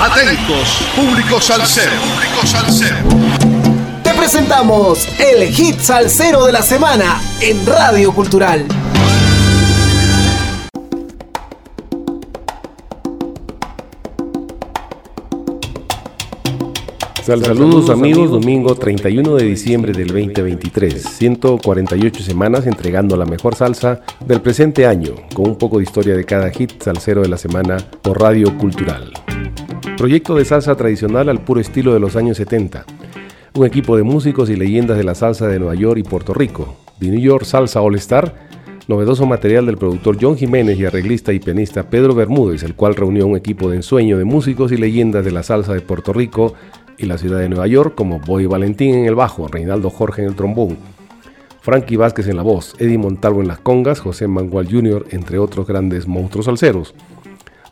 Atentos, público salsero. Público salsero. Te presentamos el hit salsero de la semana en Radio Cultural. Saludos amigos, domingo 31 de diciembre del 2023, 148 semanas entregando la mejor salsa del presente año, con un poco de historia de cada hit salsero de la semana por Radio Cultural. Proyecto de salsa tradicional al puro estilo de los años 70. Un equipo de músicos y leyendas de la salsa de Nueva York y Puerto Rico. The New York Salsa All Star, novedoso material del productor John Jiménez y arreglista y pianista Pedro Bermúdez, el cual reunió un equipo de ensueño de músicos y leyendas de la salsa de Puerto Rico y la ciudad de Nueva York, como Boy Valentín en el bajo, Reinaldo Jorge en el trombón, Frankie Vázquez en la voz, Eddie Montalvo en las congas, José Mangual Jr., entre otros grandes monstruos salseros.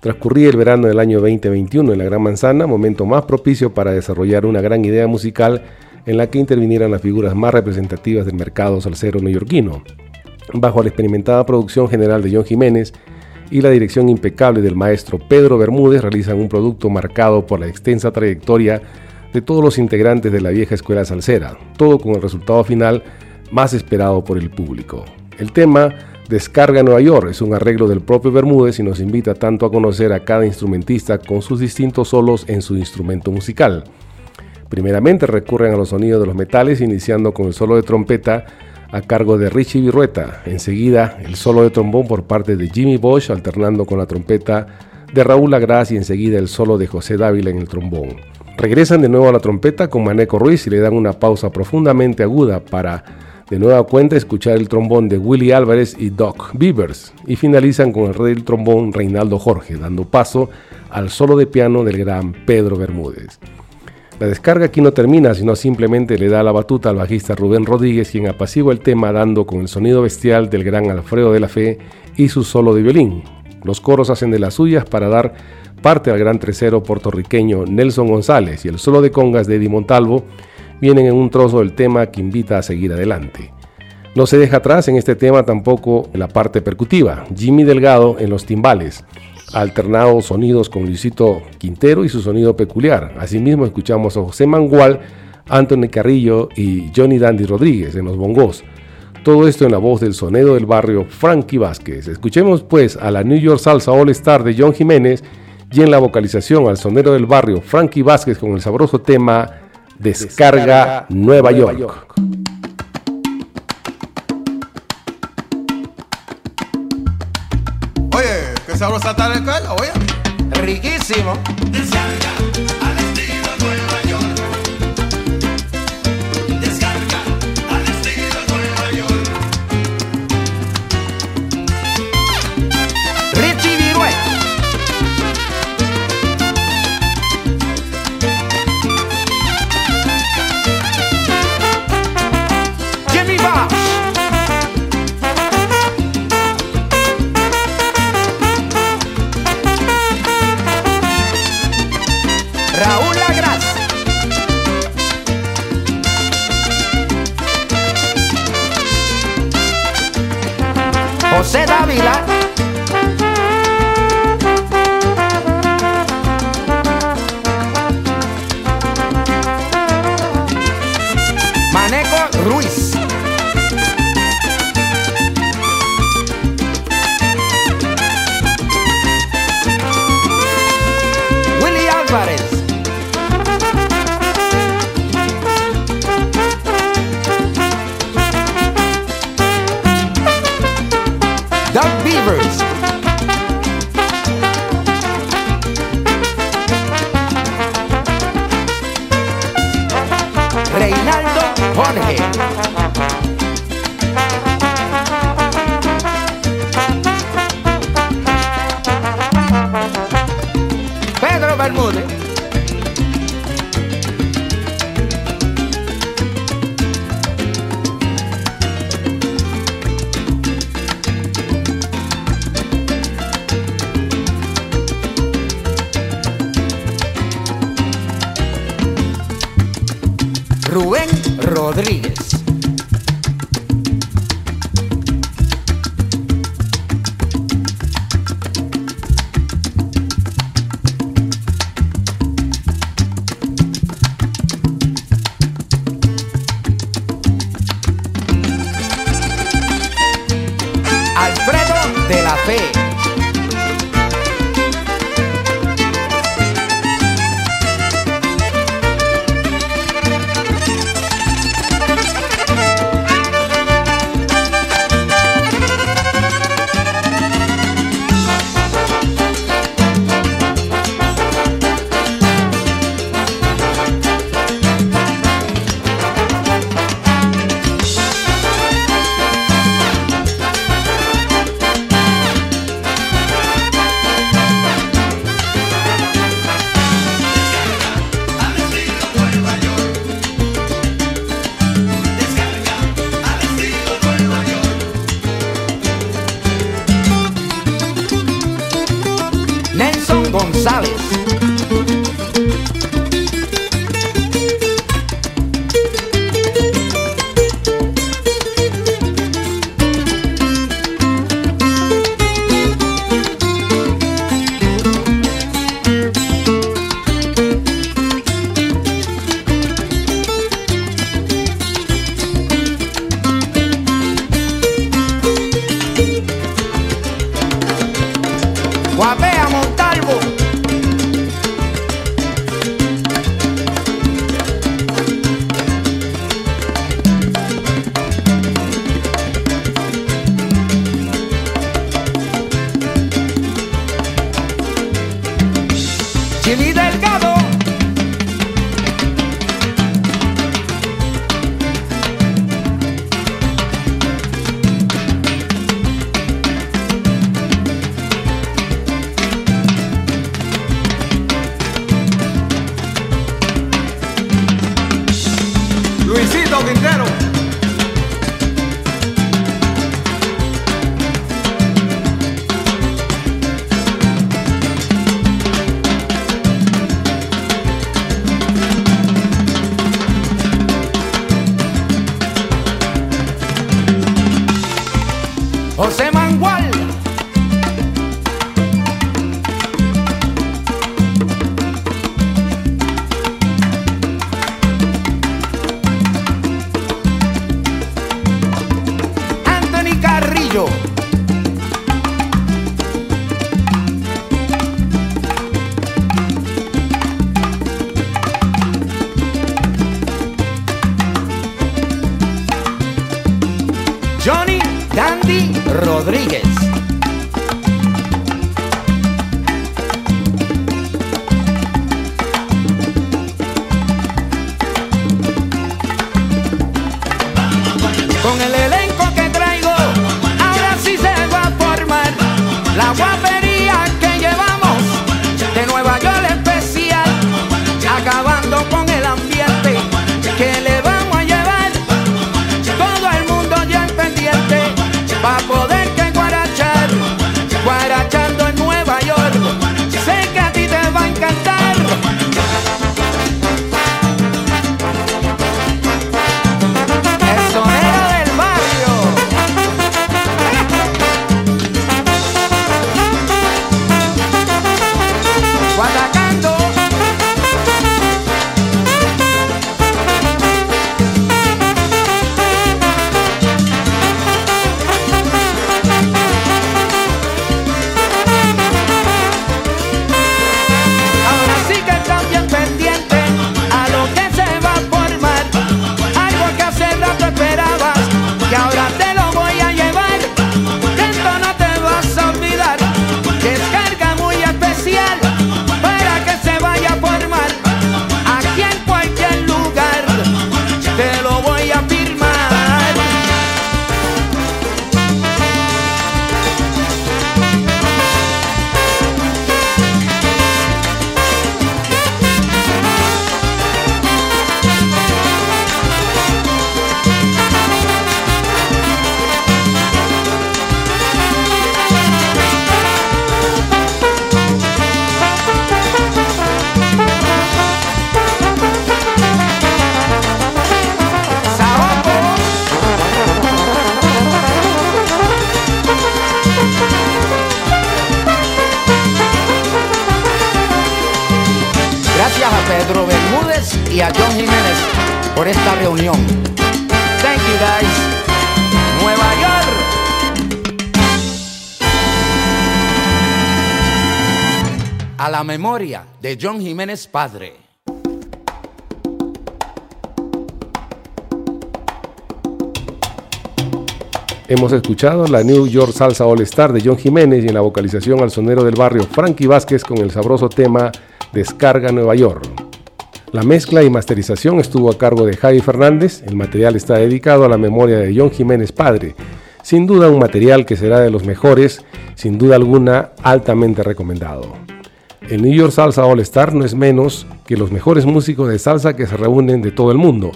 Transcurría el verano del año 2021 en la Gran Manzana, momento más propicio para desarrollar una gran idea musical en la que intervinieran las figuras más representativas del mercado salsero neoyorquino. Bajo la experimentada producción general de John Jiménez y la dirección impecable del maestro Pedro Bermúdez, realizan un producto marcado por la extensa trayectoria de todos los integrantes de la vieja escuela salsera, todo con el resultado final más esperado por el público. El tema Descarga Nueva York es un arreglo del propio Bermúdez y nos invita tanto a conocer a cada instrumentista con sus distintos solos en su instrumento musical. Primeramente recurren a los sonidos de los metales, iniciando con el solo de trompeta a cargo de Richie Virrueta. Enseguida, el solo de trombón por parte de Jimmy Bosch, alternando con la trompeta de Raúl Lagras y enseguida el solo de José Dávila en el trombón. Regresan de nuevo a la trompeta con Maneco Ruiz y le dan una pausa profundamente aguda para de nueva cuenta escuchar el trombón de Willy Álvarez y Doc Beavers y finalizan con el rey del trombón Reinaldo Jorge, dando paso al solo de piano del gran Pedro Bermúdez. La descarga aquí no termina, sino simplemente le da la batuta al bajista Rubén Rodríguez, quien apacigua el tema dando con el sonido bestial del gran Alfredo de la Fe y su solo de violín. Los coros hacen de las suyas para dar parte al gran tercero puertorriqueño Nelson González y el solo de congas de Eddie Montalvo vienen en un trozo del tema que invita a seguir adelante. No se deja atrás en este tema tampoco la parte percutiva, Jimmy Delgado en los timbales, alternados sonidos con Luisito Quintero y su sonido peculiar. Asimismo escuchamos a José Mangual, Anthony Carrillo y Johnny Dandy Rodríguez en los bongos. Todo esto en la voz del sonido del barrio Frankie Vázquez. Escuchemos pues a la New York Salsa All Star de John Jiménez y en la vocalización al sonero del barrio Frankie Vázquez con el sabroso tema Descarga, Nueva York. Oye, qué sabrosa está el oye. Riquísimo. José Dávila Reinaldo Jorge. Rodríguez. Alfredo de la Fe. González. Luisito Quintero. Johnny Dandy Rodríguez. Por esta reunión. Thank you guys. Nueva York. A la memoria de John Jiménez padre. Hemos escuchado la New York Salsa All Star de John Jiménez y en la vocalización al sonero del barrio Frankie Vázquez con el sabroso tema Descarga Nueva York. La mezcla y masterización estuvo a cargo de Javi Fernández. El material está dedicado a la memoria de John Jiménez padre. Sin duda un material que será de los mejores, sin duda alguna altamente recomendado. El New York Salsa All Star no es menos que los mejores músicos de salsa que se reúnen de todo el mundo.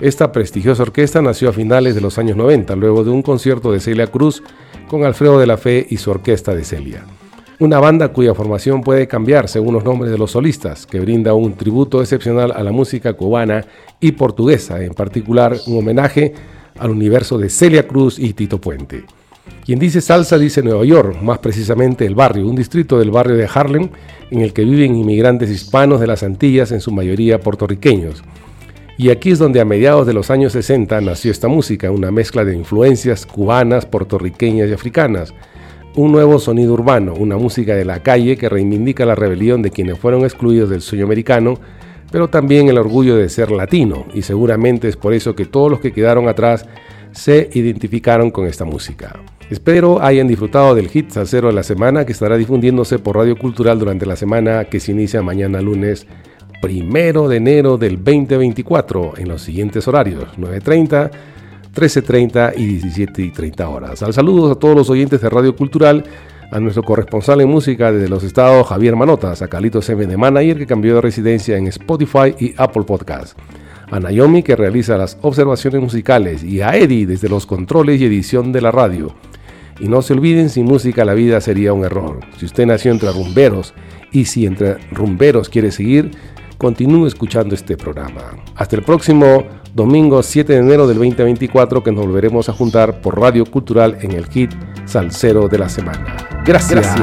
Esta prestigiosa orquesta nació a finales de los años 90, luego de un concierto de Celia Cruz con Alfredo de la Fe y su orquesta de Celia. Una banda cuya formación puede cambiar según los nombres de los solistas, que brinda un tributo excepcional a la música cubana y portuguesa, en particular un homenaje al universo de Celia Cruz y Tito Puente. Quien dice salsa dice Nueva York, más precisamente el barrio, un distrito del barrio de Harlem en el que viven inmigrantes hispanos de las Antillas, en su mayoría puertorriqueños. Y aquí es donde a mediados de los años 60 nació esta música, una mezcla de influencias cubanas, puertorriqueñas y africanas un nuevo sonido urbano, una música de la calle que reivindica la rebelión de quienes fueron excluidos del sueño americano, pero también el orgullo de ser latino, y seguramente es por eso que todos los que quedaron atrás se identificaron con esta música. Espero hayan disfrutado del hit salsero de la semana que estará difundiéndose por Radio Cultural durante la semana que se inicia mañana lunes primero de enero del 2024 en los siguientes horarios 9.30 13.30 y 17.30 horas. Al saludos a todos los oyentes de Radio Cultural, a nuestro corresponsal en música desde los estados Javier Manotas, a Carlitos M de Manager que cambió de residencia en Spotify y Apple Podcast, a Naomi que realiza las observaciones musicales y a Eddie desde los controles y edición de la radio. Y no se olviden, sin música la vida sería un error. Si usted nació entre rumberos y si entre rumberos quiere seguir, continúe escuchando este programa. Hasta el próximo domingo 7 de enero del 2024 que nos volveremos a juntar por Radio Cultural en el hit Salsero de la Semana. Gracias.